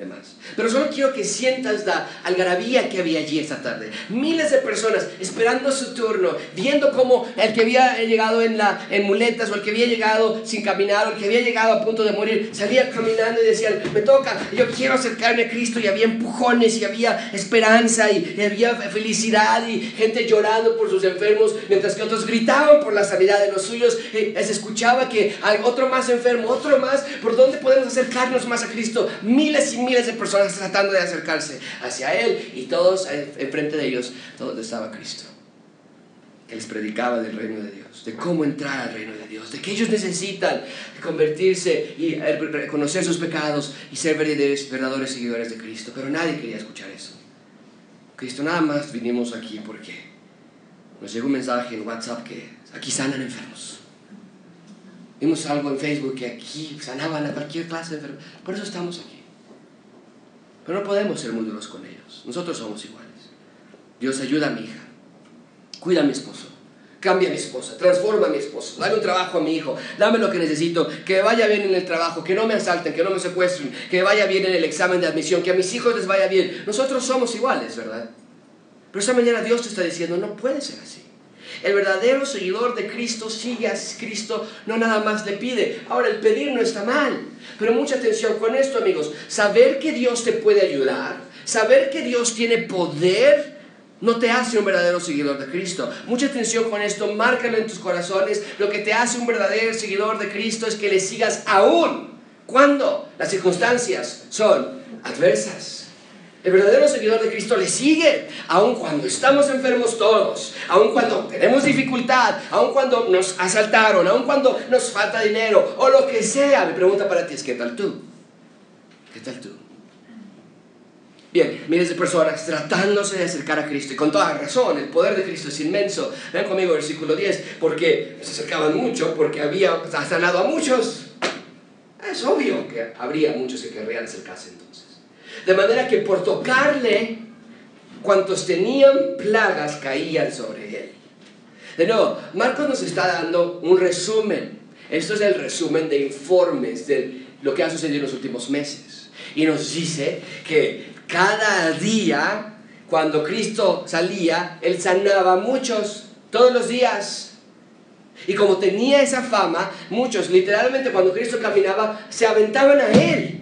demás. Pero solo quiero que sientas la algarabía que había allí esta tarde. Miles de personas esperando su turno, viendo cómo el que había llegado en, la, en muletas o el que había llegado sin caminar o el que había llegado a punto de morir, salía caminando y decían, me toca, yo quiero acercarme a Cristo y había empujones y había esperanza y, y había felicidad y gente llorando por sus enfermos, mientras que otros gritaban por la sanidad de los suyos. Eh, se escuchaba que hay otro más enfermo, otro más, ¿por dónde podemos acercarnos más a Cristo? Miles y miles de personas tratando de acercarse hacia Él y todos eh, enfrente de ellos, donde estaba Cristo. que les predicaba del reino de Dios, de cómo entrar al reino de Dios, de que ellos necesitan convertirse y eh, reconocer sus pecados y ser verdaderos, seguidores de Cristo. Pero nadie quería escuchar eso. Cristo, nada más vinimos aquí porque nos llegó un mensaje en WhatsApp que aquí sanan enfermos. Vimos algo en Facebook que aquí sanaban a cualquier clase de enfermedad. Por eso estamos aquí. Pero no podemos ser muy duros con ellos. Nosotros somos iguales. Dios ayuda a mi hija cuida a mi esposo, cambia a mi esposa, transforma a mi esposo, dame un trabajo a mi hijo, dame lo que necesito, que vaya bien en el trabajo, que no me asalten, que no me secuestren, que vaya bien en el examen de admisión, que a mis hijos les vaya bien. Nosotros somos iguales, ¿verdad? Pero esta mañana Dios te está diciendo, no puede ser así. El verdadero seguidor de Cristo sigue a Cristo, no nada más le pide. Ahora, el pedir no está mal, pero mucha atención con esto, amigos. Saber que Dios te puede ayudar, saber que Dios tiene poder no te hace un verdadero seguidor de Cristo. Mucha atención con esto, márcalo en tus corazones. Lo que te hace un verdadero seguidor de Cristo es que le sigas aún cuando las circunstancias son adversas. El verdadero seguidor de Cristo le sigue, aun cuando estamos enfermos todos, aun cuando tenemos dificultad, aun cuando nos asaltaron, aun cuando nos falta dinero o lo que sea. Mi pregunta para ti es, ¿qué tal tú? ¿Qué tal tú? Bien, miles de personas tratándose de acercar a Cristo y con toda razón, el poder de Cristo es inmenso. Vean conmigo versículo 10, porque se acercaban mucho, porque había sanado a muchos. Es obvio que habría muchos que querrían acercarse entonces. De manera que por tocarle, cuantos tenían plagas caían sobre él. De nuevo, Marcos nos está dando un resumen. Esto es el resumen de informes de lo que ha sucedido en los últimos meses. Y nos dice que cada día, cuando Cristo salía, Él sanaba a muchos, todos los días. Y como tenía esa fama, muchos, literalmente cuando Cristo caminaba, se aventaban a Él.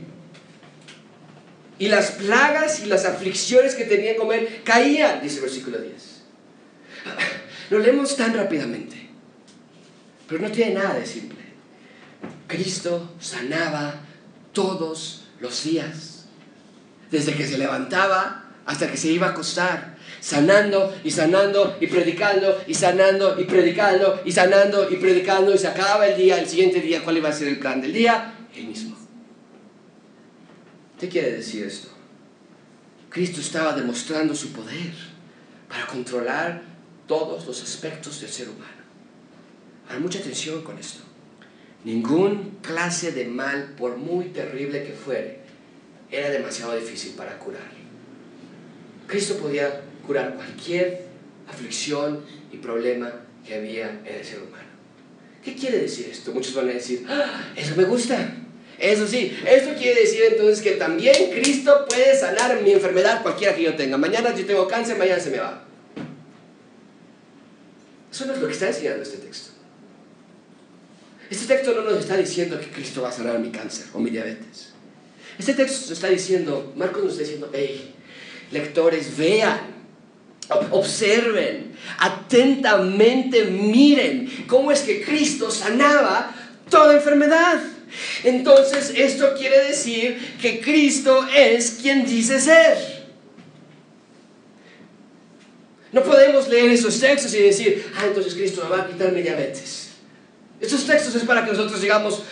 Y las plagas y las aflicciones que tenía con Él caían, dice el versículo 10. Lo leemos tan rápidamente, pero no tiene nada de simple. Cristo sanaba todos los días desde que se levantaba hasta que se iba a acostar, sanando y sanando y predicando y sanando y predicando y sanando y predicando y se acababa el día, el siguiente día, ¿cuál iba a ser el plan del día? El mismo. ¿Qué quiere decir esto? Cristo estaba demostrando su poder para controlar todos los aspectos del ser humano. Hay mucha atención con esto. Ningún clase de mal, por muy terrible que fuere, era demasiado difícil para curar. Cristo podía curar cualquier aflicción y problema que había en el ser humano. ¿Qué quiere decir esto? Muchos van a decir, ah, eso me gusta. Eso sí, esto quiere decir entonces que también Cristo puede sanar mi enfermedad cualquiera que yo tenga. Mañana yo tengo cáncer, mañana se me va. Eso no es lo que está enseñando este texto. Este texto no nos está diciendo que Cristo va a sanar mi cáncer o mi diabetes. Este texto nos está diciendo, Marcos nos está diciendo, hey, lectores, vean, observen, atentamente miren cómo es que Cristo sanaba toda enfermedad. Entonces esto quiere decir que Cristo es quien dice ser. No podemos leer esos textos y decir, ah, entonces Cristo me va a quitar mi diabetes. Estos textos es para que nosotros digamos,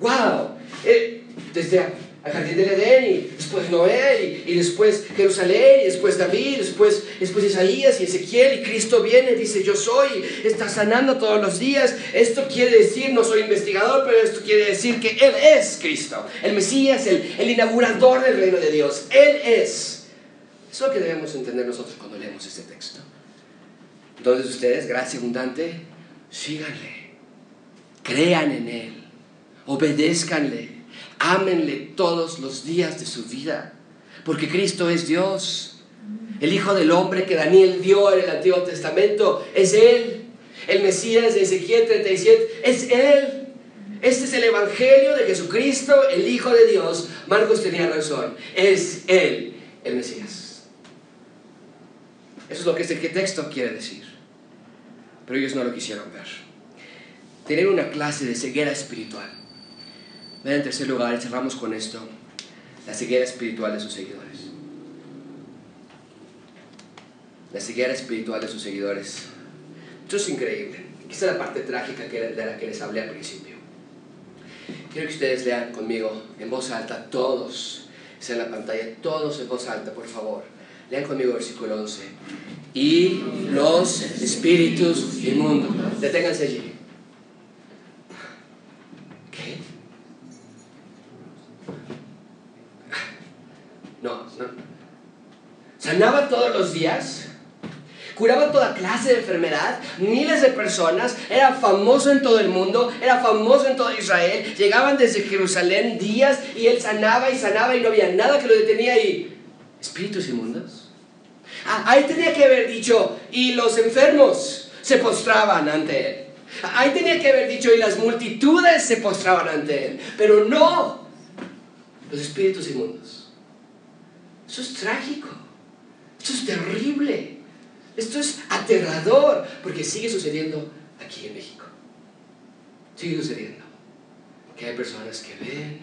wow, eh, desde al jardín del Edén, y después Noé, y, después Jerusalén, y después David, después, después Isaías y Ezequiel, y Cristo viene, dice, yo soy, está sanando todos los días. Esto quiere decir, no soy investigador, pero esto quiere decir que Él es Cristo, el Mesías, el, el inaugurador del reino de Dios. Él es. Eso es lo que debemos entender nosotros cuando leemos este texto. Entonces ustedes, gracia abundante, síganle, crean en Él, obedézcanle Ámenle todos los días de su vida, porque Cristo es Dios. El Hijo del Hombre que Daniel dio en el Antiguo Testamento es Él. El Mesías de Ezequiel 37 es Él. Este es el Evangelio de Jesucristo, el Hijo de Dios. Marcos tenía razón. Es Él, el Mesías. Eso es lo que este texto quiere decir. Pero ellos no lo quisieron ver. Tener una clase de ceguera espiritual en tercer lugar, cerramos con esto, la ceguera espiritual de sus seguidores. La ceguera espiritual de sus seguidores. Esto es increíble. Es la parte trágica de la que les hablé al principio. Quiero que ustedes lean conmigo en voz alta, todos, está en la pantalla, todos en voz alta, por favor. Lean conmigo el versículo 11. Y los espíritus inmundos. Deténganse allí. ¿Qué? Sanaba todos los días curaba toda clase de enfermedad, miles de personas, era famoso en todo el mundo, era famoso en todo Israel, llegaban desde Jerusalén días y él sanaba y sanaba y no había nada que lo detenía y espíritus inmundos. Ah, ahí tenía que haber dicho, y los enfermos se postraban ante él. Ahí tenía que haber dicho, y las multitudes se postraban ante él. Pero no, los espíritus inmundos. Eso es trágico. Eso es terrible. Esto es aterrador porque sigue sucediendo aquí en México. Sigue sucediendo. Que hay personas que ven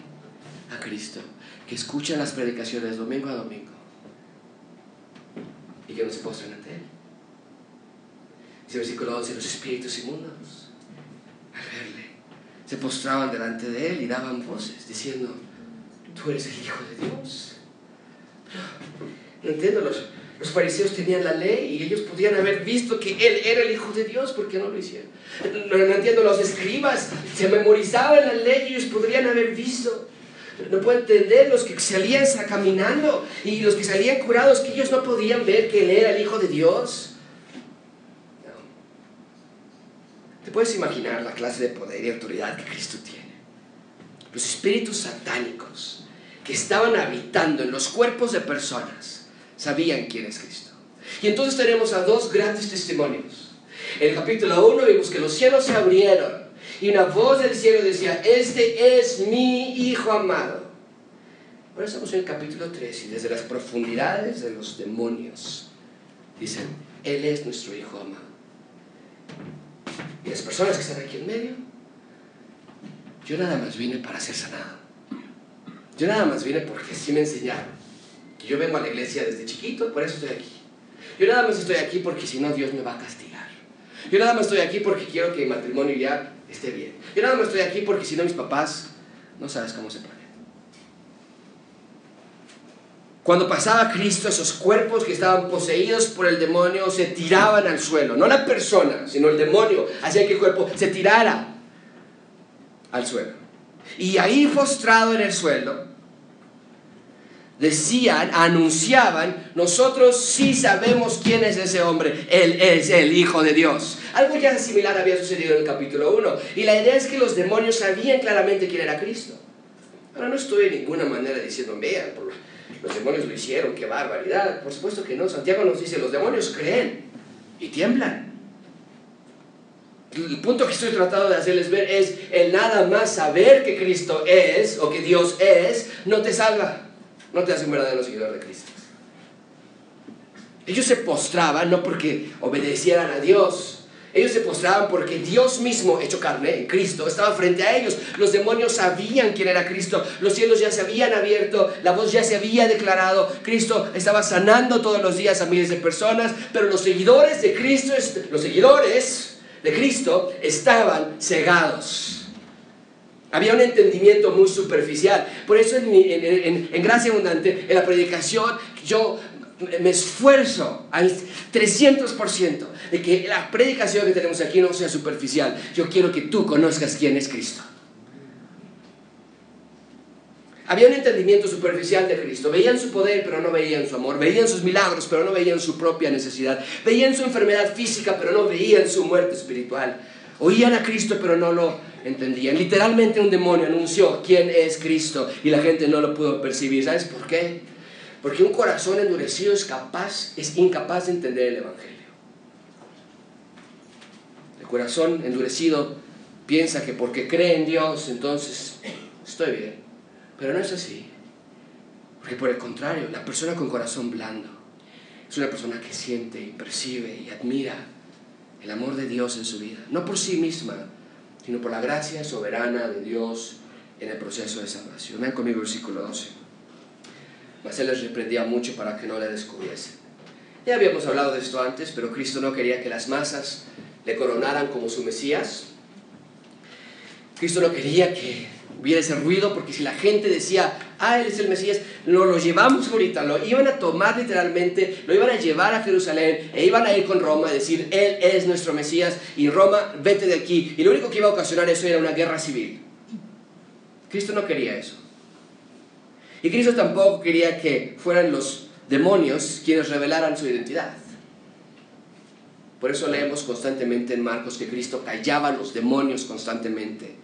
a Cristo, que escuchan las predicaciones domingo a domingo y que no se postran ante Él. Dice el versículo 11, los espíritus inmundos, al verle, se postraban delante de Él y daban voces diciendo, tú eres el Hijo de Dios. No entiendo los los fariseos tenían la ley y ellos podían haber visto que Él era el Hijo de Dios, ¿por qué no lo hicieron? No, entiendo, los escribas se memorizaban la ley y ellos podrían haber visto. No puedo entender los que salían caminando y los que salían curados, que ellos no podían ver que Él era el Hijo de Dios. ¿Te puedes imaginar la clase de poder y autoridad que Cristo tiene? Los espíritus satánicos que estaban habitando en los cuerpos de personas sabían quién es Cristo. Y entonces tenemos a dos grandes testimonios. En el capítulo 1 vimos que los cielos se abrieron y una voz del cielo decía, este es mi Hijo amado. Ahora estamos en el capítulo 3 y desde las profundidades de los demonios dicen, Él es nuestro Hijo amado. Y las personas que están aquí en medio, yo nada más vine para ser sanado. Yo nada más vine porque así me enseñaron. Yo vengo a la iglesia desde chiquito, por eso estoy aquí. Yo nada más estoy aquí porque si no Dios me va a castigar. Yo nada más estoy aquí porque quiero que mi matrimonio ya esté bien. Yo nada más estoy aquí porque si no mis papás no sabes cómo se ponen. Cuando pasaba Cristo, esos cuerpos que estaban poseídos por el demonio se tiraban al suelo. No la persona, sino el demonio hacía que el cuerpo se tirara al suelo. Y ahí postrado en el suelo, decían, anunciaban, nosotros sí sabemos quién es ese hombre, él es el Hijo de Dios. Algo ya similar había sucedido en el capítulo 1. Y la idea es que los demonios sabían claramente quién era Cristo. Ahora no estoy de ninguna manera diciendo, vean, los demonios lo hicieron, qué barbaridad. Por supuesto que no. Santiago nos dice, los demonios creen y tiemblan. El punto que estoy tratando de hacerles ver es el nada más saber que Cristo es o que Dios es, no te salva no te hace un verdadero seguidor de Cristo. Ellos se postraban no porque obedecieran a Dios, ellos se postraban porque Dios mismo, hecho carne, Cristo, estaba frente a ellos. Los demonios sabían quién era Cristo, los cielos ya se habían abierto, la voz ya se había declarado, Cristo estaba sanando todos los días a miles de personas, pero los seguidores de Cristo, los seguidores de Cristo estaban cegados. Había un entendimiento muy superficial. Por eso en, Gracia Abundante, en la predicación, yo me esfuerzo al 300% de que la predicación que tenemos aquí no sea superficial. Yo quiero que tú conozcas quién es Cristo. Había un entendimiento superficial de Cristo. Veían su poder, pero no veían su amor. Veían sus milagros, pero no veían su propia necesidad. Veían su enfermedad física, pero no veían su muerte espiritual. Oían a Cristo, pero no lo entendían. Literalmente un demonio anunció quién es Cristo y la gente no lo pudo percibir. ¿Sabes por qué? Porque un corazón endurecido es capaz, es incapaz de entender el Evangelio. El corazón endurecido piensa que porque cree en Dios, entonces estoy bien. Pero no es así. Porque por el contrario, la persona con corazón blando es una persona que siente y percibe y admira el amor de Dios en su vida. No por sí misma, sino por la gracia soberana de Dios en el proceso de salvación. Ven conmigo el versículo 12. Mas él les reprendía mucho para que no le descubriesen. Ya habíamos hablado de esto antes, pero Cristo no quería que las masas le coronaran como su Mesías. Cristo no quería que hubiera ese ruido porque si la gente decía, ah, Él es el Mesías, lo, lo llevamos ahorita, lo iban a tomar literalmente, lo iban a llevar a Jerusalén e iban a ir con Roma a decir, Él es nuestro Mesías y Roma, vete de aquí. Y lo único que iba a ocasionar eso era una guerra civil. Cristo no quería eso. Y Cristo tampoco quería que fueran los demonios quienes revelaran su identidad. Por eso leemos constantemente en Marcos que Cristo callaba a los demonios constantemente.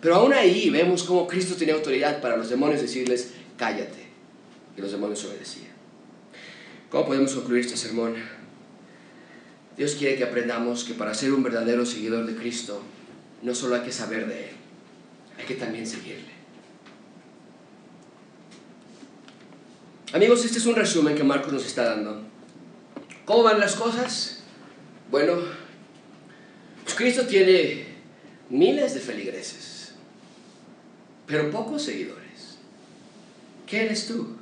Pero aún ahí vemos cómo Cristo tenía autoridad para los demonios decirles, cállate. Y los demonios obedecían. ¿Cómo podemos concluir este sermón? Dios quiere que aprendamos que para ser un verdadero seguidor de Cristo, no solo hay que saber de Él, hay que también seguirle. Amigos, este es un resumen que Marcos nos está dando. ¿Cómo van las cosas? Bueno, pues Cristo tiene miles de feligreses, pero pocos seguidores. ¿Qué eres tú?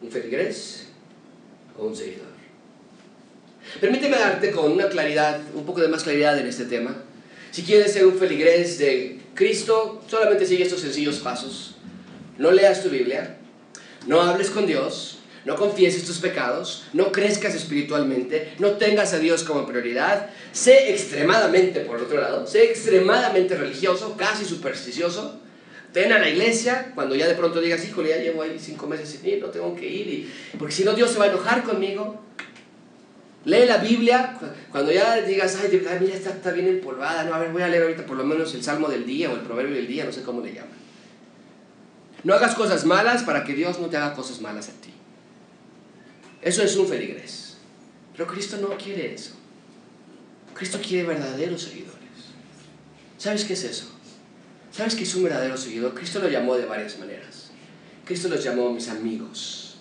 ¿Un feligres o un seguidor? Permíteme darte con una claridad, un poco de más claridad en este tema. Si quieres ser un feligres de Cristo, solamente sigue estos sencillos pasos. No leas tu Biblia, no hables con Dios, no confieses tus pecados, no crezcas espiritualmente, no tengas a Dios como prioridad, sé extremadamente, por otro lado, sé extremadamente religioso, casi supersticioso, ven a la iglesia, cuando ya de pronto digas, híjole, ya llevo ahí cinco meses sin ir, no tengo que ir, porque si no Dios se va a enojar conmigo. Lee la Biblia, cuando ya digas, ay, mira, está, está bien empolvada, no, a ver, voy a leer ahorita por lo menos el Salmo del día o el Proverbio del día, no sé cómo le llaman. No hagas cosas malas para que Dios no te haga cosas malas a ti. Eso es un feligres. Pero Cristo no quiere eso. Cristo quiere verdaderos seguidores. ¿Sabes qué es eso? ¿Sabes qué es un verdadero seguidor? Cristo lo llamó de varias maneras. Cristo los llamó mis amigos.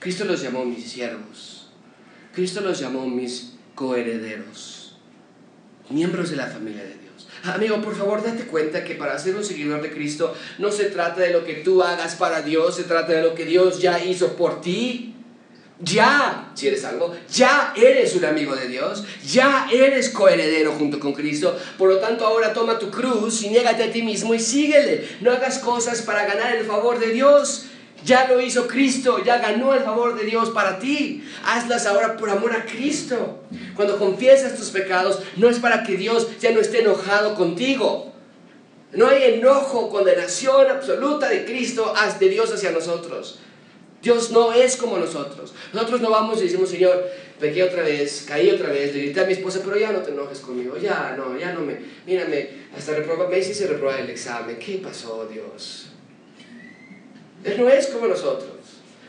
Cristo los llamó mis siervos. Cristo los llamó mis coherederos. Miembros de la familia de Dios. Amigo, por favor, date cuenta que para ser un seguidor de Cristo no se trata de lo que tú hagas para Dios, se trata de lo que Dios ya hizo por ti. Ya, si eres algo, ya eres un amigo de Dios, ya eres coheredero junto con Cristo. Por lo tanto, ahora toma tu cruz y niégate a ti mismo y síguele. No hagas cosas para ganar el favor de Dios. Ya lo hizo Cristo, ya ganó el favor de Dios para ti. Hazlas ahora por amor a Cristo. Cuando confiesas tus pecados, no es para que Dios ya no esté enojado contigo. No hay enojo, condenación absoluta de Cristo, de Dios hacia nosotros. Dios no es como nosotros. Nosotros no vamos y decimos, Señor, pequé otra vez, caí otra vez, le grité a mi esposa, pero ya no te enojes conmigo, ya no, ya no me, mírame, hasta reproba, me hice reprobar el examen, ¿qué pasó, Dios? Él no es como nosotros.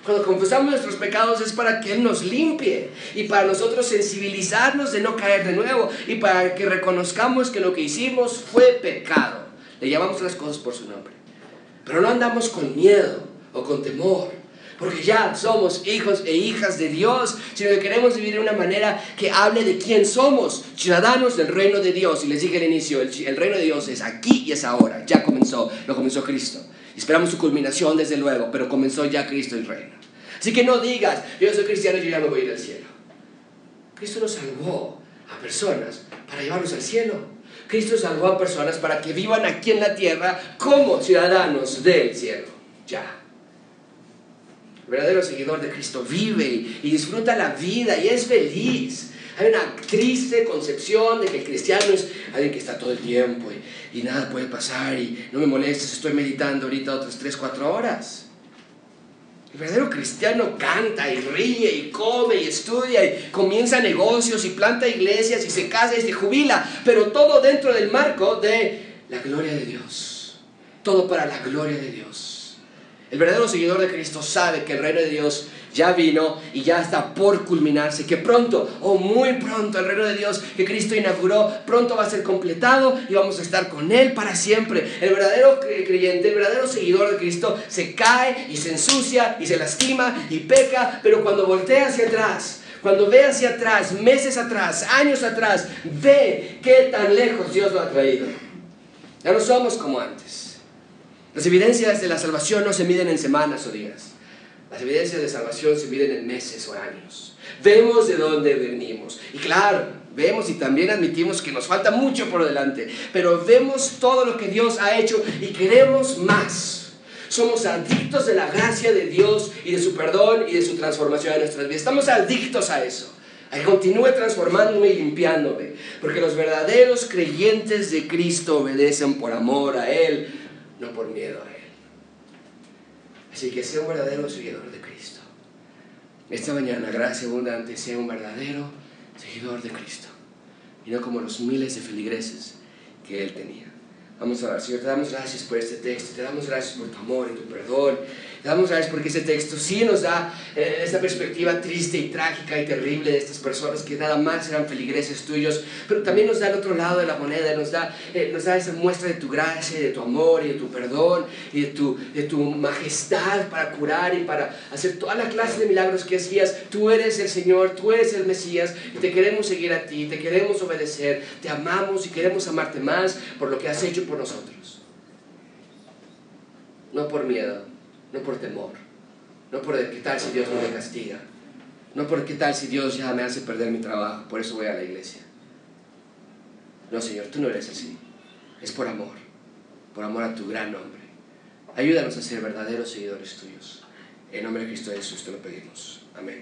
Cuando confesamos nuestros pecados es para que Él nos limpie y para nosotros sensibilizarnos de no caer de nuevo y para que reconozcamos que lo que hicimos fue pecado. Le llamamos las cosas por su nombre. Pero no andamos con miedo o con temor, porque ya somos hijos e hijas de Dios, sino que queremos vivir de una manera que hable de quién somos, ciudadanos del reino de Dios. Y les dije al inicio, el, el reino de Dios es aquí y es ahora, ya comenzó, lo comenzó Cristo. Esperamos su culminación desde luego, pero comenzó ya Cristo el reino. Así que no digas, yo soy cristiano y yo ya me voy a ir al cielo. Cristo nos salvó a personas para llevarnos al cielo. Cristo salvó a personas para que vivan aquí en la tierra como ciudadanos del cielo. Ya. El verdadero seguidor de Cristo vive y disfruta la vida y es feliz. Hay una triste concepción de que el cristiano es alguien que está todo el tiempo y, y, nada puede pasar y no me molestes, estoy meditando ahorita otras 3, 4 horas. El verdadero cristiano canta y ríe y come y estudia y comienza negocios y planta iglesias y se casa y se jubila, pero todo dentro del marco de la gloria de Dios. Todo para la gloria de Dios. El verdadero seguidor de Cristo sabe que el reino de Dios ya vino y ya está por culminarse, que pronto o muy pronto el reino de Dios que Cristo inauguró pronto va a ser completado y vamos a estar con Él para siempre. El verdadero creyente, el verdadero seguidor de Cristo se cae y se ensucia y se lastima y peca, pero cuando voltea hacia atrás, cuando ve hacia atrás, meses atrás, años atrás, ve qué tan lejos Dios lo ha traído. Ya no somos como antes. Las evidencias de la salvación no se miden en semanas o días. Las evidencias de salvación se miden en meses o años. Vemos de dónde venimos. Y claro, Vemos y también admitimos que nos falta mucho por delante, pero vemos todo lo que Dios ha hecho y queremos más. Somos adictos de la gracia de Dios y de su perdón y de su transformación en nuestras vidas. Estamos adictos a eso. A que continúe transformándome y limpiándome. Porque los verdaderos creyentes de Cristo obedecen por amor a Él, no por miedo a Él. Así que sea un verdadero seguidor de Cristo. Esta mañana, gracia abundante, sea un verdadero seguidor de Cristo. Y no como los miles de feligreses que Él tenía. Vamos a orar. Señor, te damos gracias por este texto, te damos gracias por tu amor y tu perdón. Te damos gracias porque este texto sí nos da eh, esta perspectiva triste y trágica y terrible de estas personas que nada más eran feligreses tuyos, pero también nos da el otro lado de la moneda, nos da, eh, nos da esa muestra de tu gracia, de tu amor y de tu perdón y de tu, de tu majestad para curar y para hacer toda la clase de milagros que hacías. Tú eres el Señor, tú eres el Mesías y te queremos seguir a ti, te queremos obedecer, te amamos y queremos amarte más por lo que has hecho por nosotros. No por miedo, no por temor, no por qué tal si Dios no me castiga, no por qué tal si Dios ya me hace perder mi trabajo, por eso voy a la iglesia. No, Señor, tú no eres así. Es por amor, por amor a tu gran nombre. Ayúdanos a ser verdaderos seguidores tuyos. En nombre de Cristo Jesús te lo pedimos. Amén.